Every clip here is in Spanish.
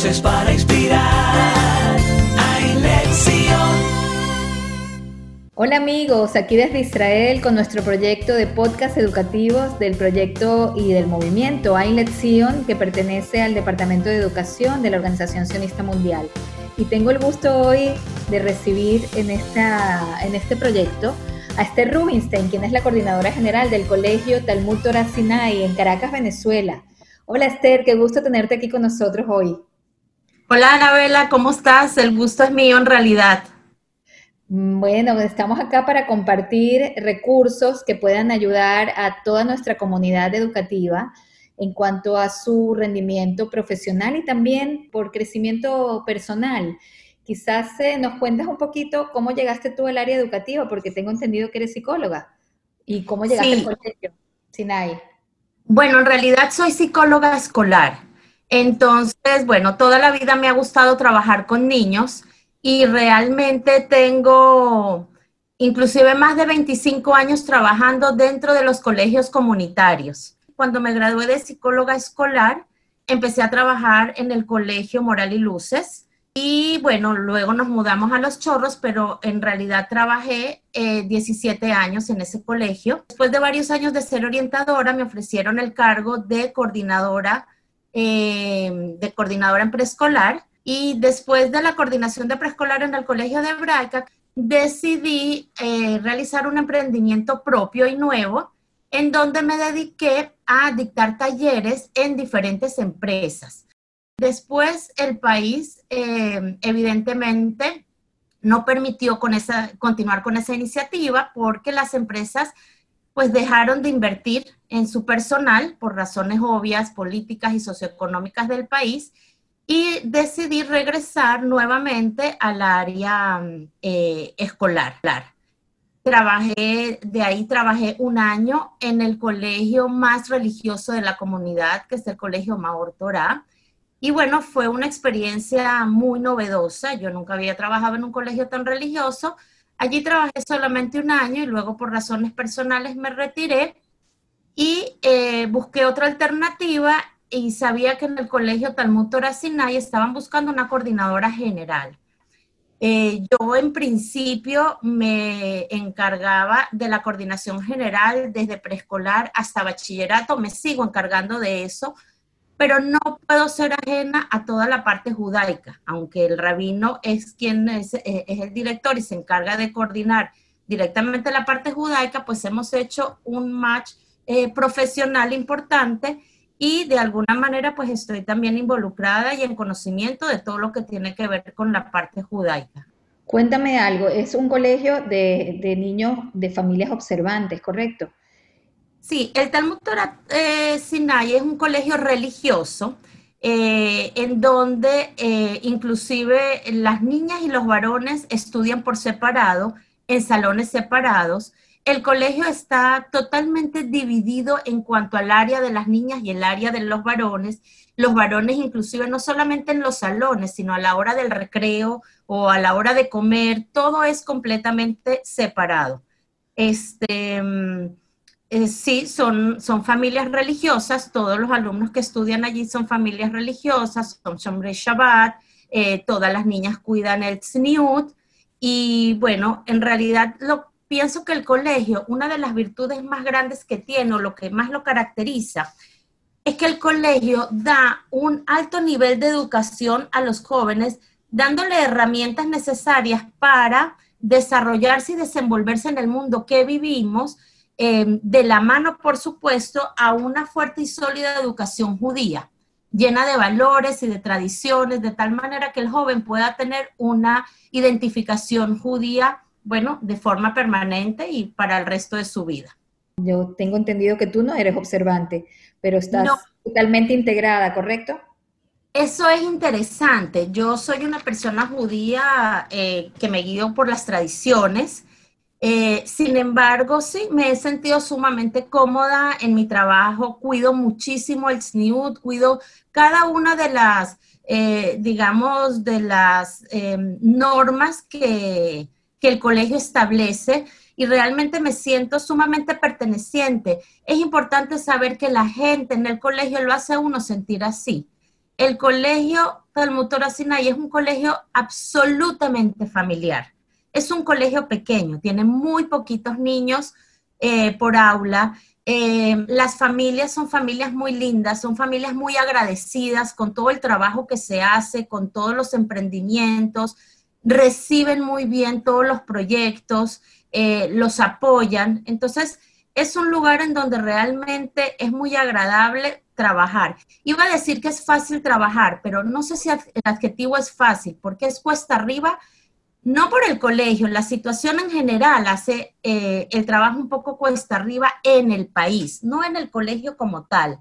Para inspirar hay lección. Hola amigos, aquí desde Israel con nuestro proyecto de podcast educativos del proyecto y del movimiento Ein Sion que pertenece al Departamento de Educación de la Organización Sionista Mundial. Y tengo el gusto hoy de recibir en, esta, en este proyecto a Esther Rubinstein, quien es la coordinadora general del Colegio Talmud Torah Sinai en Caracas, Venezuela. Hola Esther, qué gusto tenerte aquí con nosotros hoy. Hola Anabela, ¿cómo estás? El gusto es mío en realidad. Bueno, estamos acá para compartir recursos que puedan ayudar a toda nuestra comunidad educativa en cuanto a su rendimiento profesional y también por crecimiento personal. Quizás eh, nos cuentas un poquito cómo llegaste tú al área educativa, porque tengo entendido que eres psicóloga. ¿Y cómo llegaste al colegio, Sinai? Bueno, en realidad soy psicóloga escolar. Entonces, bueno, toda la vida me ha gustado trabajar con niños y realmente tengo inclusive más de 25 años trabajando dentro de los colegios comunitarios. Cuando me gradué de psicóloga escolar, empecé a trabajar en el colegio Moral y Luces y bueno, luego nos mudamos a Los Chorros, pero en realidad trabajé 17 eh, años en ese colegio. Después de varios años de ser orientadora, me ofrecieron el cargo de coordinadora, eh, de coordinadora en preescolar. Y después de la coordinación de preescolar en el colegio de Hebraica, decidí eh, realizar un emprendimiento propio y nuevo en donde me dediqué a dictar talleres en diferentes empresas. Después el país, eh, evidentemente, no permitió con esa, continuar con esa iniciativa porque las empresas pues dejaron de invertir en su personal por razones obvias, políticas y socioeconómicas del país y decidí regresar nuevamente al área eh, escolar. Trabajé, de ahí trabajé un año en el colegio más religioso de la comunidad, que es el Colegio Maor Torah, y bueno, fue una experiencia muy novedosa. Yo nunca había trabajado en un colegio tan religioso. Allí trabajé solamente un año y luego por razones personales me retiré y eh, busqué otra alternativa y sabía que en el colegio Talmud Torah Sinai estaban buscando una coordinadora general. Eh, yo en principio me encargaba de la coordinación general desde preescolar hasta bachillerato, me sigo encargando de eso, pero no puedo ser ajena a toda la parte judaica, aunque el rabino es quien es, eh, el director y se encarga de coordinar directamente la parte judaica, pues hemos hecho un match eh, profesional importante y de alguna manera pues estoy también involucrada y en conocimiento de todo lo que tiene que ver con la parte judaica. Cuéntame algo, es un colegio de niños de familias observantes, ¿correcto? Sí, el Talmud Torah eh, Sinai es un colegio religioso eh, en donde eh, inclusive las niñas y los varones estudian por separado, en salones separados. El colegio está totalmente dividido en cuanto al área de las niñas y el área de los varones. Los varones inclusive no solamente en los salones, sino a la hora del recreo o a la hora de comer, todo es completamente separado. Este, mm, eh, sí, son, son familias religiosas, todos los alumnos que estudian allí son familias religiosas, son Shabbat, eh, todas las niñas cuidan el Tzniut, y bueno, en realidad lo, pienso que el colegio, una de las virtudes más grandes que tiene, o lo que más lo caracteriza, es que el colegio da un alto nivel de educación a los jóvenes, dándole herramientas necesarias para desarrollarse y desenvolverse en el mundo que vivimos, Em, de la mano, por supuesto, a una fuerte y sólida educación judía, llena de valores y de tradiciones, de tal manera que el joven pueda tener una identificación judía, bueno, de forma permanente y para el resto de su vida. Yo tengo entendido que tú no eres observante, pero estás totalmente integrada, ¿correcto? Eso es interesante. Yo soy una persona judía eh, que me guío por las tradiciones eh, sin embargo, sí, me he sentido sumamente cómoda en mi trabajo, cuido muchísimo el SNIUT, cuido cada una de las, eh, digamos, de las em, normas que, que el colegio establece y realmente me siento sumamente perteneciente. Es importante saber que la gente en el colegio lo hace uno sentir así. El colegio del Motor Asinay es un colegio absolutamente familiar. Es un colegio pequeño, tiene muy poquitos niños eh, por aula. Eh, las familias son familias muy lindas, son familias muy agradecidas con todo el trabajo que se hace, con todos los emprendimientos, reciben muy bien todos los proyectos, eh, los apoyan. Entonces, es un lugar en donde realmente es muy agradable trabajar. Iba a decir que es fácil trabajar, pero no sé si el adjetivo es fácil, porque es cuesta arriba, no por el colegio, la situación en general hace eh, el trabajo un poco cuesta arriba en el país, no en el colegio como tal.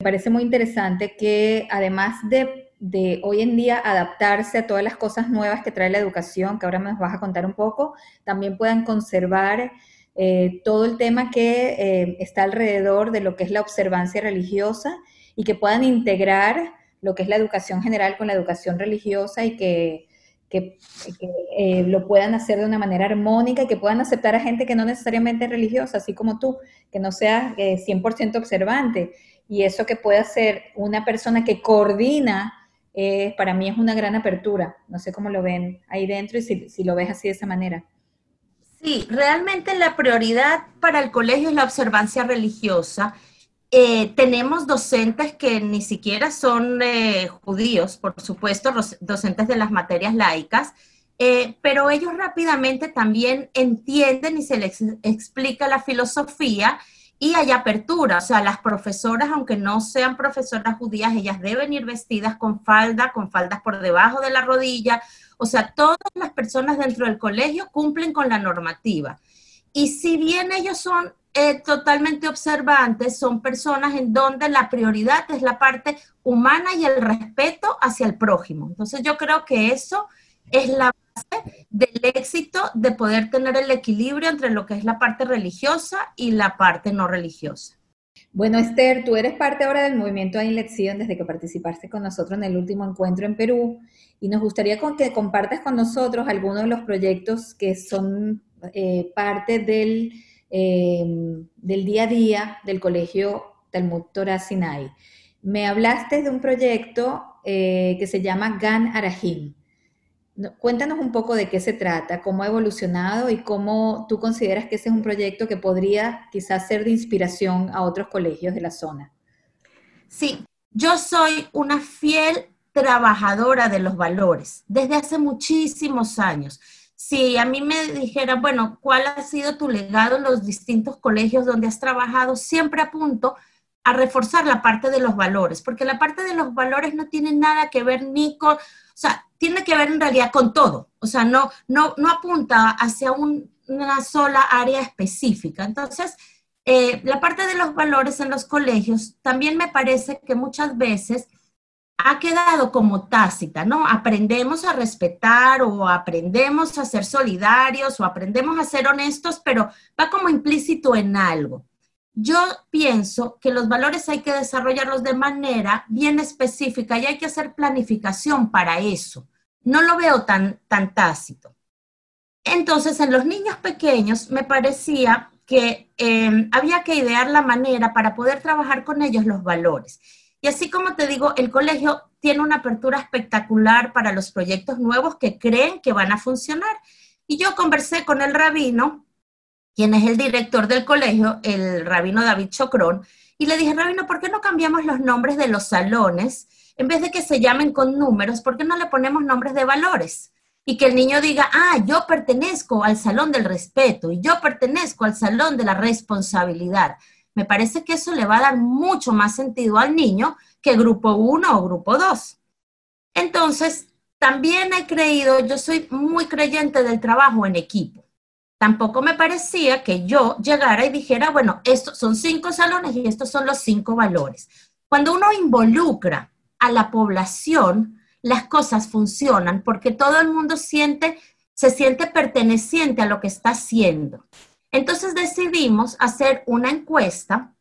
Me parece muy interesante que además de, hoy en día adaptarse a todas las cosas nuevas que trae la educación, que ahora me vas a contar un poco, también puedan conservar eh, todo el tema que eh, está alrededor de lo que es la observancia religiosa y que puedan integrar lo que es la educación general con la educación religiosa y que, eh, lo puedan hacer de una manera armónica y que puedan aceptar a gente que no necesariamente es religiosa, así como tú, que no sea 100% observante. Y eso que pueda ser una persona que coordina, para mí es una gran apertura. No sé cómo lo ven ahí dentro y si lo ves así de esa manera. Sí, realmente la prioridad para el colegio es la observancia religiosa. Eh, tenemos docentes que ni siquiera son eh, judíos, por supuesto, docentes de las materias laicas, eh, pero ellos rápidamente también entienden y se les explica la filosofía y hay apertura. O sea, las profesoras, aunque no sean profesoras judías, ellas deben ir vestidas con falda, con faldas por debajo de la rodilla, o sea, todas las personas dentro del colegio cumplen con la normativa. Y si bien ellos son eh, totalmente observantes, son personas en donde la prioridad es la parte humana y el respeto hacia el prójimo. Entonces yo creo que eso es la base del éxito de poder tener el equilibrio entre lo que es la parte religiosa y la parte no religiosa. Bueno, Esther, tú eres parte ahora del movimiento de elección desde que participaste con nosotros en el último encuentro en Perú y nos gustaría que compartas con nosotros algunos de los proyectos que son eh, parte del, em, del día a día del Colegio Talmud Torah Sinai. Me hablaste de un proyecto eh, que se llama GAN Arahim. Cuéntanos un poco de qué se trata, cómo ha evolucionado y cómo tú consideras que ese es un proyecto que podría quizás ser de inspiración a otros colegios de la zona. Sí, yo soy una fiel trabajadora de los valores desde hace muchísimos años. Si a mí me dijera, bueno, ¿cuál ha sido tu legado en los distintos colegios donde has trabajado? Siempre apunto a reforzar la parte de los valores, porque la parte de los valores no tiene nada que ver ni con, o sea, tiene que ver en realidad con todo, o sea, no, no, no apunta hacia una sola área específica. Entonces, eh, la parte de los valores en los colegios también me parece que muchas veces ha quedado como tácita, ¿no? Aprendemos a respetar o aprendemos a ser solidarios o aprendemos a ser honestos, pero va como implícito en algo. Yo pienso que los valores hay que desarrollarlos de manera bien específica y hay que hacer planificación para eso. No lo veo tan, tan tácito. Entonces, en los niños pequeños me parecía que eh, había que idear la manera para poder trabajar con ellos los valores. Y así como te digo, el colegio tiene una apertura espectacular para los proyectos nuevos que creen que van a funcionar. Y yo conversé con el rabino, quien es el director del colegio, el rabino David Chocrón, y le dije, rabino, ¿por qué no cambiamos los nombres de los salones? En vez de que se llamen con números, ¿por qué no le ponemos nombres de valores? Y que el niño diga, ah, yo pertenezco al salón del respeto y yo pertenezco al salón de la responsabilidad me parece que eso le va a dar mucho más sentido al niño que grupo 1 o grupo 2. Entonces, también he creído, yo soy muy creyente del trabajo en equipo. Tampoco me parecía que yo llegara y dijera, bueno, estos son cinco salones y estos son los cinco valores. Cuando uno involucra a la población, las cosas funcionan porque todo el mundo siente, se siente perteneciente a lo que está haciendo. Entonces decidimos hacer una encuesta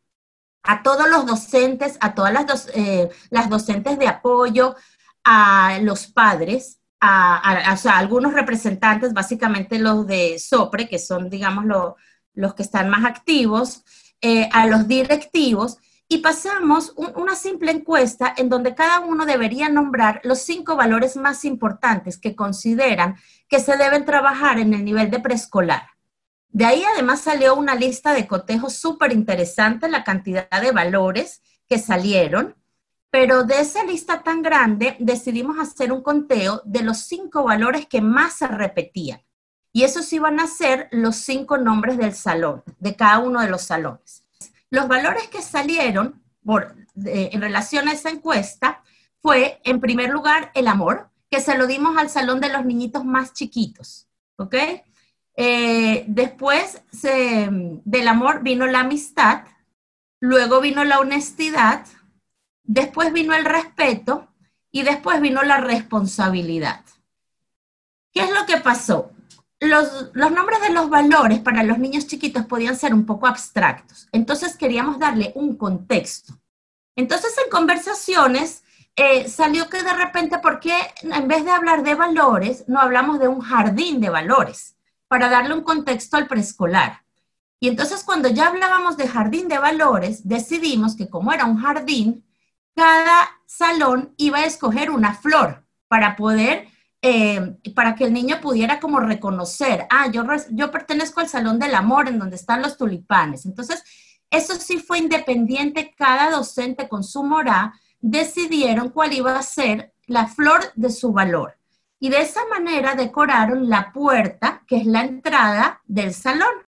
a todos los docentes, a todas las, eh, las docentes de apoyo, a los padres, a, algunos representantes, básicamente los de SOPRE, que son, digamos, los que están más activos, eh, a los directivos, y pasamos una simple encuesta en donde cada uno debería nombrar los cinco valores más importantes que consideran que se deben trabajar en el nivel de preescolar. De ahí además salió una lista de cotejos súper interesante, la cantidad de valores que salieron, pero de esa lista tan grande decidimos hacer un conteo de los cinco valores que más se repetían. Y esos iban a ser los cinco nombres del salón, de cada uno de los salones. Los valores que salieron por, en relación a esa encuesta fue, en primer lugar, el amor, que se lo dimos al salón de los niñitos más chiquitos, ¿ok? Eh, después del amor vino la amistad, luego vino la honestidad, después vino el respeto y después vino la responsabilidad. ¿Qué es lo que pasó? los, nombres de los valores para los niños chiquitos podían ser un poco abstractos, entonces queríamos darle un contexto. Entonces en conversaciones eh, salió que de repente, ¿por qué en vez de hablar de valores, no hablamos de un jardín de valores? Para darle un contexto al preescolar. Y entonces cuando ya hablábamos de jardín de valores, decidimos que como era un jardín, cada salón iba a escoger una flor para poder eh, para que el niño pudiera como reconocer, ah, yo, yo pertenezco al Salón del Amor en donde están los tulipanes. Entonces, eso sí fue independiente, cada docente con su morá decidieron cuál iba a ser la flor de su valor. Y de esa manera decoraron la puerta, que es la entrada del salón.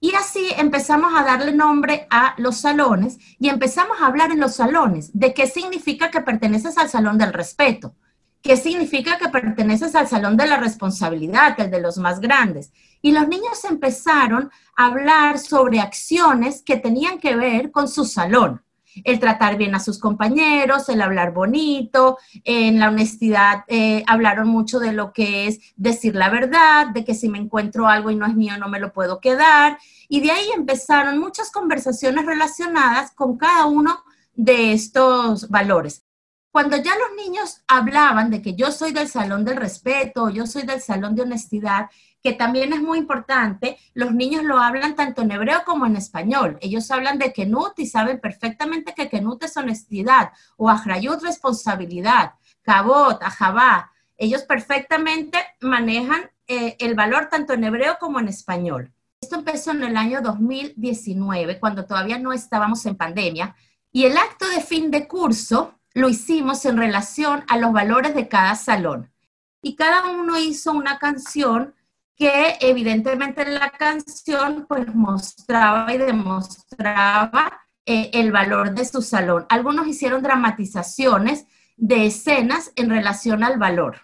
Y así empezamos a darle nombre a los salones y empezamos a hablar en los salones de qué significa que perteneces al salón del respeto, ¿Qué significa que perteneces al salón de la responsabilidad, el de los más grandes. Y los niños empezaron a hablar sobre acciones que tenían que ver con su salón. El tratar bien a sus compañeros, el hablar bonito, en la honestidad eh, hablaron mucho de lo que es decir la verdad, de que si me encuentro algo y no es mío no me lo puedo quedar. Y de ahí empezaron muchas conversaciones relacionadas con cada uno de estos valores cuando ya los niños hablaban de que yo soy del salón del respeto, yo soy del salón de honestidad, que también es muy importante, los niños lo hablan tanto en hebreo como en español. Ellos hablan de Kenut y saben perfectamente que Kenut es honestidad, o Ahrayut responsabilidad, Kabot, Ajabá. Ellos perfectamente manejan eh, el valor tanto en hebreo como en español. Esto empezó en el año 2019, cuando todavía no estábamos en pandemia, y el acto de fin de curso lo hicimos en relación a los valores de cada salón. Y cada uno hizo una canción que evidentemente la canción pues mostraba y demostraba eh, el valor de su salón. Algunos hicieron dramatizaciones de escenas en relación al valor.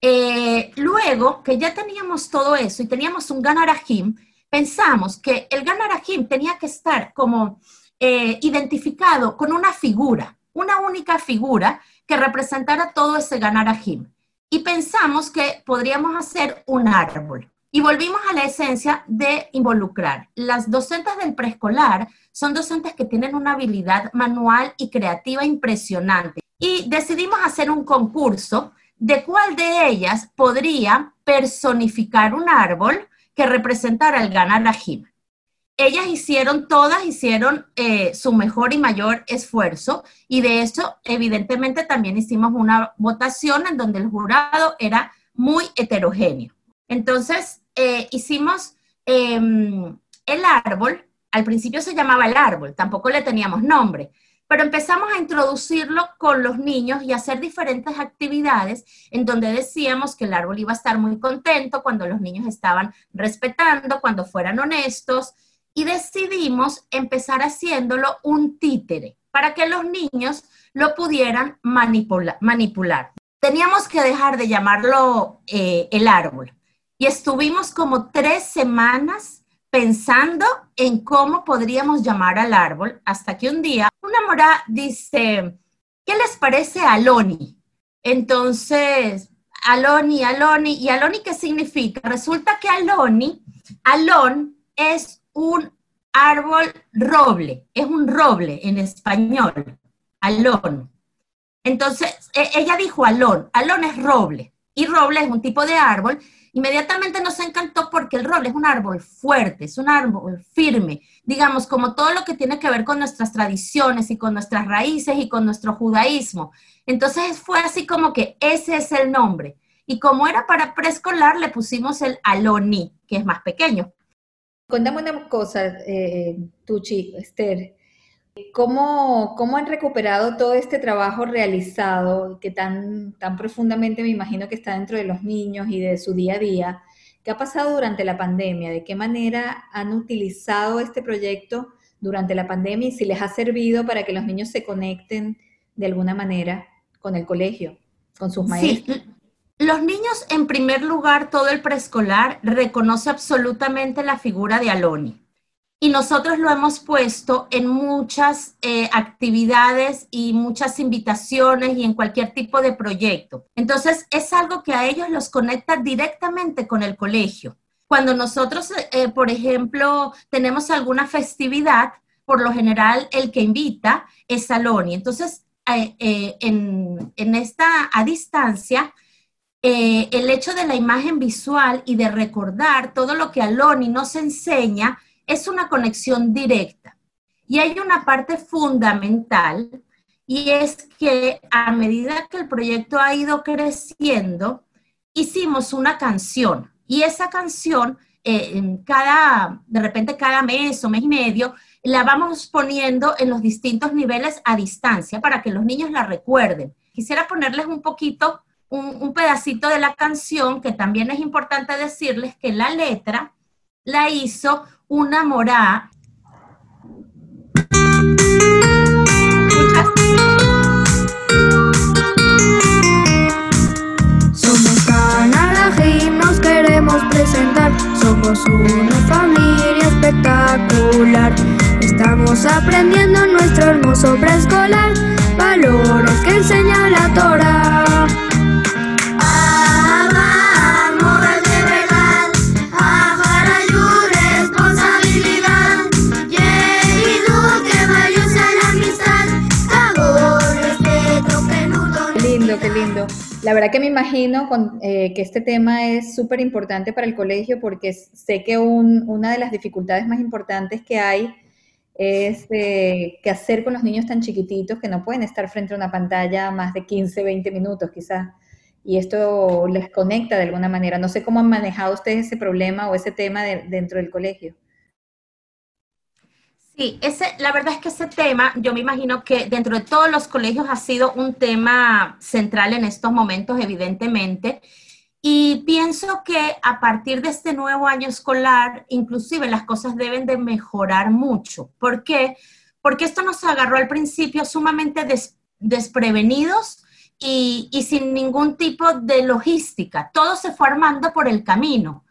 Eh, luego que ya teníamos todo eso y teníamos un Ganarajim, pensamos que el Ganarajim tenía que estar como eh, identificado con una figura una única figura que representara todo ese ganar Jim. Y pensamos que podríamos hacer un árbol. Y volvimos a la esencia de involucrar. Las docentes del preescolar son docentes que tienen una habilidad manual y creativa impresionante. Y decidimos hacer un concurso de cuál de ellas podría personificar un árbol que representara el ganar Jim ellas hicieron, todas hicieron eh, su mejor y mayor esfuerzo y de eso evidentemente también hicimos una votación en donde el jurado era muy heterogéneo. Entonces eh, hicimos em, el árbol, al principio se llamaba el árbol, tampoco le teníamos nombre, pero empezamos a introducirlo con los niños y hacer diferentes actividades en donde decíamos que el árbol iba a estar muy contento cuando los niños estaban respetando, cuando fueran honestos, y decidimos empezar haciéndolo un títere para que los niños lo pudieran manipular. Teníamos que dejar de llamarlo eh, el árbol y estuvimos como tres semanas pensando en cómo podríamos llamar al árbol hasta que un día una mora dice, ¿qué les parece Aloni? Entonces, Aloni, Aloni, ¿y Aloni qué significa? Resulta que Aloni, Alon es un árbol roble, es un roble en español, alón. Entonces, e, ella dijo alón, alón es roble, y roble es un tipo de árbol Inmediatamente nos encantó porque el roble es un árbol fuerte, es un árbol firme, digamos, como todo lo que tiene que ver con nuestras tradiciones y con nuestras raíces y con nuestro judaísmo. Entonces fue así como que ese es el nombre. Y como era para preescolar, le pusimos el Aloni, que es más pequeño. Cuéntame una cosa, eh, Tuchi, Esther. ¿Cómo, ¿Cómo han recuperado todo este trabajo realizado que tan, tan profundamente me imagino que está dentro de los niños y de su día a día? ¿Qué ha pasado durante la pandemia? ¿De qué manera han utilizado este proyecto durante la pandemia y si les ha servido para que los niños se conecten de alguna manera con el colegio, con sus maestros? Sí, los niños, en primer lugar, todo el preescolar reconoce absolutamente la figura de Aloni. Y nosotros lo hemos puesto en muchas eh, actividades y muchas invitaciones y en cualquier tipo de proyecto. Entonces, es algo que a ellos los conecta directamente con el colegio. Cuando nosotros, eh, por ejemplo, tenemos alguna festividad, por lo general el que invita es Aloni. Entonces, eh, en, en, esta a distancia, eh, el hecho de la imagen visual y de recordar todo lo que Aloni nos enseña es una conexión directa. Y hay una parte fundamental y es que a medida que el proyecto ha ido creciendo, hicimos una canción y esa canción, eh, cada, de repente cada mes o mes y medio, la vamos poniendo en los distintos niveles a distancia para que los niños la recuerden. Quisiera ponerles un poquito un, pedacito de la canción que también es importante decirles que la letra la hizo una morá. Somos y nos queremos presentar. Somos una familia espectacular. Estamos aprendiendo nuestro hermoso preescolar. Valores que enseña la Torah. Que me imagino eh, que este tema es súper importante para el colegio porque sé que una de las dificultades más importantes que hay es eh, qué hacer con los niños tan chiquititos que no pueden estar frente a una pantalla más de 15, 20 minutos quizás. Y esto les conecta de alguna manera. No sé cómo han manejado ustedes ese problema o ese tema dentro del colegio. Sí, ese, la verdad es que ese tema, yo me imagino que dentro de todos los colegios ha sido un tema central en estos momentos, evidentemente. Y pienso que a partir de este nuevo año escolar, inclusive las cosas deben de mejorar mucho. ¿Por qué? Porque esto nos agarró al principio sumamente desprevenidos y, y sin ningún tipo de logística. Todo se fue armando por el camino.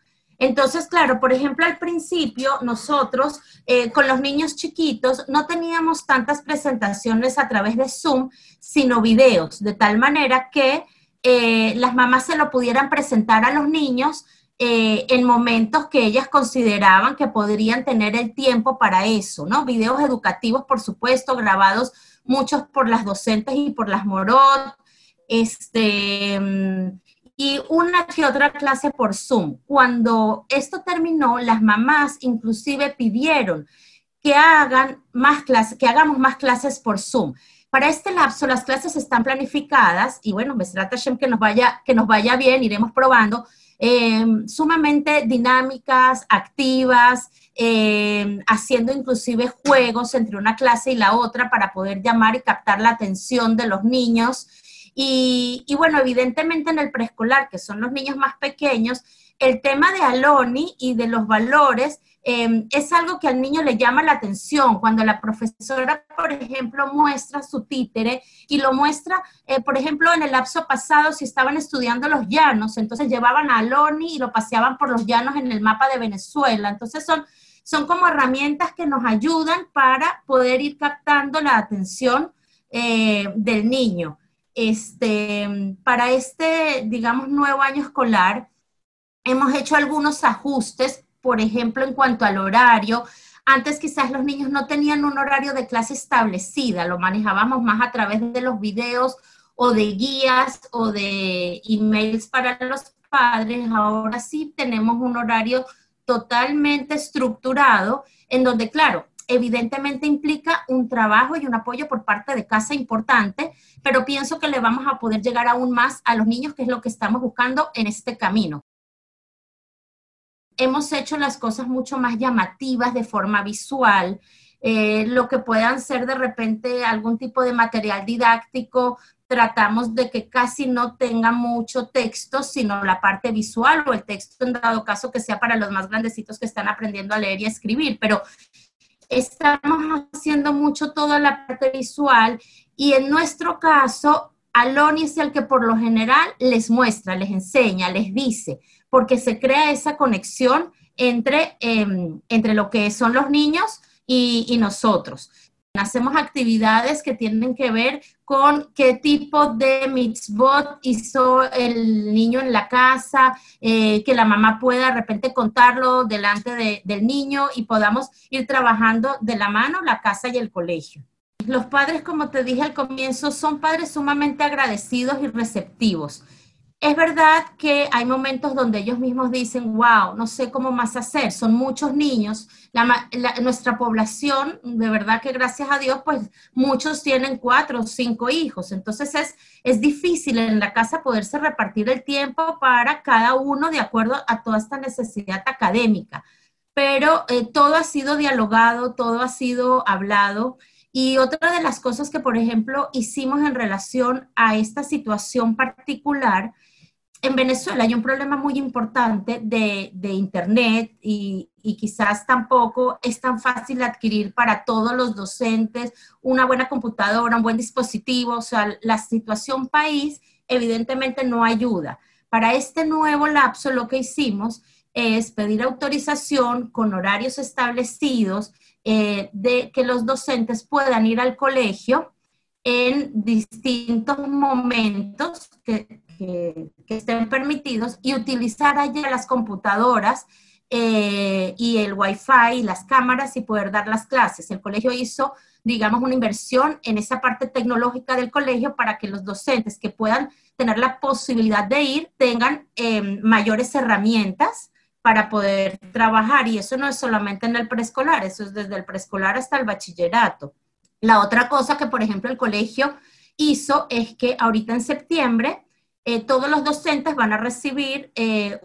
Entonces, claro, por ejemplo, al principio nosotros eh, con los niños chiquitos no teníamos tantas presentaciones a través de Zoom, sino videos, de tal manera que eh, las mamás se lo pudieran presentar a los niños eh, en momentos que ellas consideraban que podrían tener el tiempo para eso, ¿no? Videos educativos, por supuesto, grabados muchos por las docentes y por las morot, este, mm, y una que otra clase por Zoom. Cuando esto terminó, las mamás inclusive pidieron que hagan más clases, que hagamos más clases por Zoom. Para este lapso las clases están planificadas y bueno, me trata que nos vaya que nos vaya bien, iremos probando em, sumamente dinámicas, activas, em, haciendo inclusive juegos entre una clase y la otra para poder llamar y captar la atención de los niños y, bueno, evidentemente en el preescolar, que son los niños más pequeños, el tema de Aloni y de los valores em, es algo que al niño le llama la atención. Cuando la profesora, por ejemplo, muestra su títere y lo muestra, eh, por ejemplo, en el lapso pasado, si estaban estudiando los llanos, entonces llevaban a Aloni y lo paseaban por los llanos en el mapa de Venezuela. Entonces son, son como herramientas que nos ayudan para poder ir captando la atención eh, del niño este, para este, digamos, nuevo año escolar, hemos hecho algunos ajustes, por ejemplo, en cuanto al horario. Antes quizás los niños no tenían un horario de clase establecida, lo manejábamos más a través de los videos o de guías o de emails para los padres, ahora sí tenemos un horario totalmente estructurado en donde, claro, evidentemente implica un trabajo y un apoyo por parte de casa importante, pero pienso que le vamos a poder llegar aún más a los niños, que es lo que estamos buscando en este camino. Hemos hecho las cosas mucho más llamativas de forma visual, eh, lo que puedan ser de repente algún tipo de material didáctico, tratamos de que casi no tenga mucho texto, sino la parte visual o el texto en dado caso que sea para los más grandecitos que están aprendiendo a leer y a escribir, pero estamos haciendo mucho toda la parte visual y en nuestro caso, Aloni es el que por lo general les muestra, les enseña, les dice, porque se crea esa conexión entre, em, entre lo que son los niños y, y nosotros. Hacemos actividades que tienen que ver con qué tipo de mitzvot hizo el niño en la casa, eh, que la mamá pueda de repente contarlo delante del niño y podamos ir trabajando de la mano la casa y el colegio. Los padres, como te dije al comienzo, son padres sumamente agradecidos y receptivos. Es verdad que hay momentos donde ellos mismos dicen, wow, no sé cómo más hacer, son muchos niños, nuestra población, de verdad que gracias a Dios, pues muchos tienen cuatro o cinco hijos, entonces es, es difícil en la casa poderse repartir el tiempo para cada uno de acuerdo a toda esta necesidad académica, pero eh, todo ha sido dialogado, todo ha sido hablado. Y otra de las cosas que, por ejemplo, hicimos en relación a esta situación particular en Venezuela hay un problema muy importante de, Internet y, quizás tampoco es tan fácil adquirir para todos los docentes una buena computadora, un buen dispositivo. O sea, la situación país evidentemente no ayuda. Para este nuevo lapso lo que hicimos es pedir autorización con horarios establecidos eh, de que los docentes puedan ir al colegio en distintos momentos que, que, estén permitidos y utilizar allá las computadoras eh, y el wifi y las cámaras y poder dar las clases. El colegio hizo, digamos, una inversión en esa parte tecnológica del colegio para que los docentes que puedan tener la posibilidad de ir tengan em, mayores herramientas para poder trabajar. Y eso no es solamente en el preescolar, eso es desde el preescolar hasta el bachillerato. La otra cosa que, por ejemplo, el colegio hizo es que ahorita en septiembre eh, todos los docentes van a recibir eh,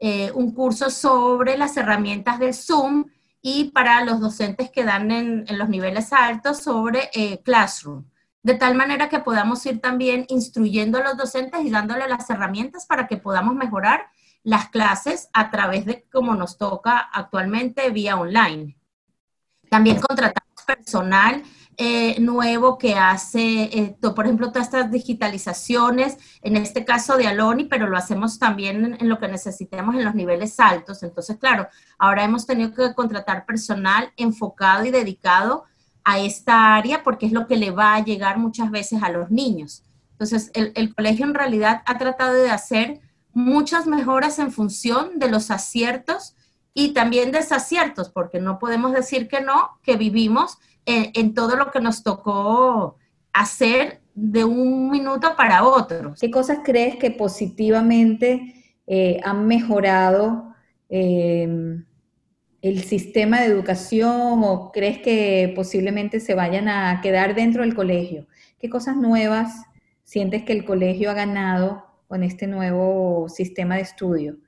eh, un curso sobre las herramientas del Zoom y para los docentes que dan en, en los niveles altos sobre Classroom. De tal manera que podamos ir también instruyendo a los docentes y dándole las herramientas para que podamos mejorar las clases a través de como nos toca actualmente vía online. También contratamos personal eh, nuevo que hace, eh, por ejemplo, todas estas digitalizaciones, en este caso de Aloni, pero lo hacemos también en, lo que necesitemos en los niveles altos. Entonces, claro, ahora hemos tenido que contratar personal enfocado y dedicado a esta área porque es lo que le va a llegar muchas veces a los niños. Entonces, el, el colegio en realidad ha tratado de hacer muchas mejoras en función de los aciertos y también desaciertos, porque no podemos decir que no, que vivimos en, todo lo que nos tocó hacer de un minuto para otro. ¿Qué cosas crees que positivamente eh, han mejorado em, el sistema de educación o crees que posiblemente se vayan a quedar dentro del colegio? ¿Qué cosas nuevas sientes que el colegio ha ganado con este nuevo sistema de estudio?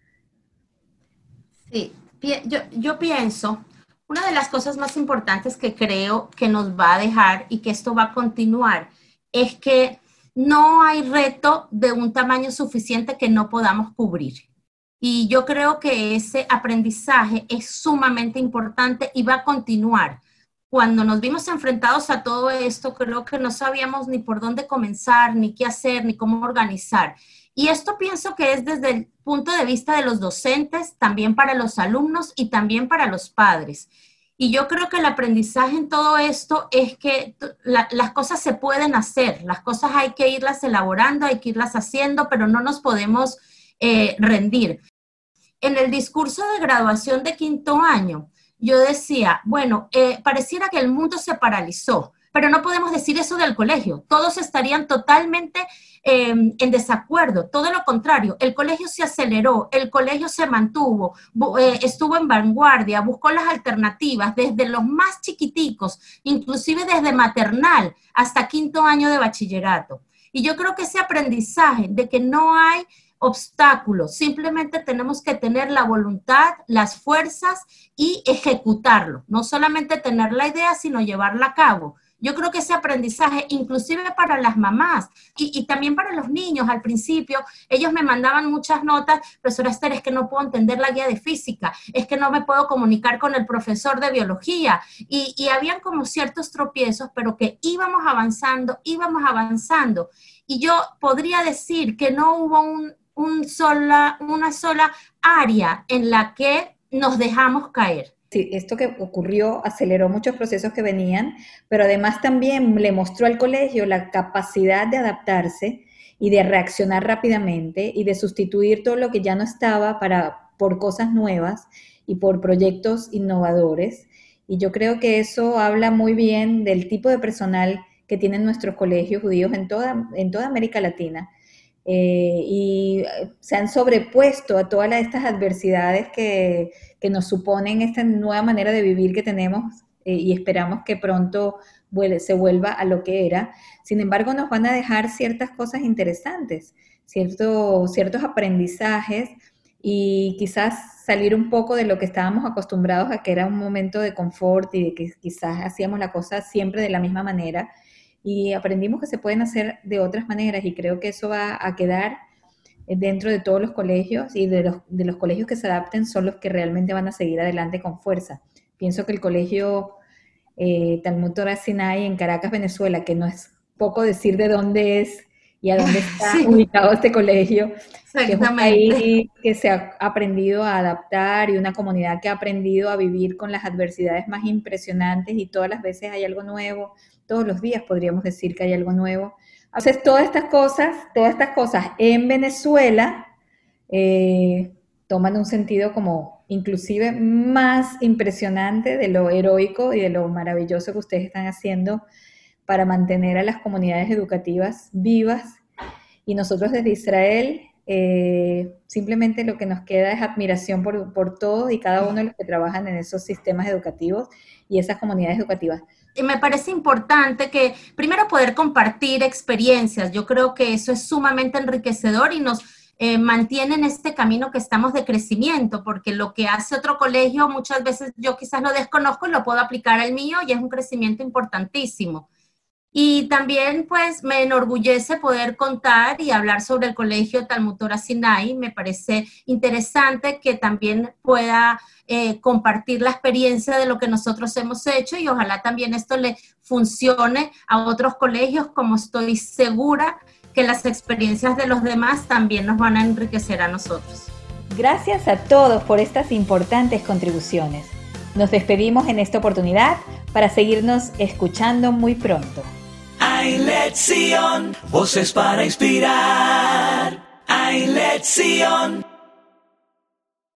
Sí, yo, yo pienso una de las cosas más importantes que creo que nos va a dejar y que esto va a continuar es que no hay reto de un tamaño suficiente que no podamos cubrir. Y yo creo que ese aprendizaje es sumamente importante y va a continuar. Cuando nos vimos enfrentados a todo esto, creo que no sabíamos ni por dónde comenzar, ni qué hacer, ni cómo organizar. Y esto pienso que es desde el punto de vista de los docentes, también para los alumnos y también para los padres. Y yo creo que el aprendizaje en todo esto es que las cosas se pueden hacer, las cosas hay que irlas elaborando, hay que irlas haciendo, pero no nos podemos eh, rendir. En el discurso de graduación de quinto año, yo decía, bueno, eh, pareciera que el mundo se paralizó, pero no podemos decir eso del colegio. Todos estarían totalmente em, en desacuerdo. Todo lo contrario, el colegio se aceleró, el colegio se mantuvo, eh, estuvo en vanguardia, buscó las alternativas desde los más chiquiticos, inclusive desde maternal hasta quinto año de bachillerato. Y yo creo que ese aprendizaje de que no hay obstáculos, simplemente tenemos que tener la voluntad, las fuerzas y ejecutarlo, no solamente tener la idea, sino llevarla a cabo. Yo creo que ese aprendizaje, inclusive para las mamás y, también para los niños al principio, ellos me mandaban muchas notas, profesora Esther, es que no puedo entender la guía de física, es que no me puedo comunicar con el profesor de biología. Y, y habían como ciertos tropiezos, pero que íbamos avanzando, íbamos avanzando. Y yo podría decir que no hubo un, sola, una sola área en la que nos dejamos caer. Esto que ocurrió aceleró muchos procesos que venían, pero además también le mostró al colegio la capacidad de adaptarse y de reaccionar rápidamente y de sustituir todo lo que ya no estaba para, por cosas nuevas y por proyectos innovadores. Y yo creo que eso habla muy bien del tipo de personal que tienen nuestros colegios judíos en toda, en toda América Latina. Eh, y se han sobrepuesto a todas estas adversidades que, que nos suponen esta nueva manera de vivir que tenemos eh, y esperamos que pronto se vuelva a lo que era. Sin embargo, nos van a dejar ciertas cosas interesantes, cierto, ciertos aprendizajes y quizás salir un poco de lo que estábamos acostumbrados a que era un momento de confort y de que quizás hacíamos la cosa siempre de la misma manera y aprendimos que se pueden hacer de otras maneras y creo que eso va a quedar dentro de todos los colegios y de los, de los colegios que se adapten son los que realmente van a seguir adelante con fuerza. Pienso que el colegio eh, Talmud Torah Sinai en Caracas, Venezuela, que no es poco decir de dónde es y a dónde está ubicado este colegio, que es un país que se ha aprendido a adaptar y una comunidad que ha aprendido a vivir con las adversidades más impresionantes y todas las veces hay algo nuevo, todos los días podríamos decir que hay algo nuevo. Entonces, todas estas cosas, todas estas cosas en Venezuela eh, toman un sentido como inclusive más impresionante de lo heroico y de lo maravilloso que ustedes están haciendo para mantener a las comunidades educativas vivas. Y nosotros desde Israel eh, simplemente lo que nos queda es admiración por, por todos y cada uno de los que trabajan en esos sistemas educativos y esas comunidades educativas me parece importante que primero poder compartir experiencias. Yo creo que eso es sumamente enriquecedor y nos eh, mantiene en este camino que estamos de crecimiento, porque lo que hace otro colegio muchas veces yo quizás lo desconozco y lo puedo aplicar al mío y es un crecimiento importantísimo. Y también pues me enorgullece poder contar y hablar sobre el colegio Talmutora Sinai. Me parece interesante que también pueda eh, compartir la experiencia de lo que nosotros hemos hecho y ojalá también esto le funcione a otros colegios como estoy segura que las experiencias de los demás también nos van a enriquecer a nosotros. Gracias a todos por estas importantes contribuciones. Nos despedimos en esta oportunidad para seguirnos escuchando muy pronto. Lección, voces para inspirar. Hay lección.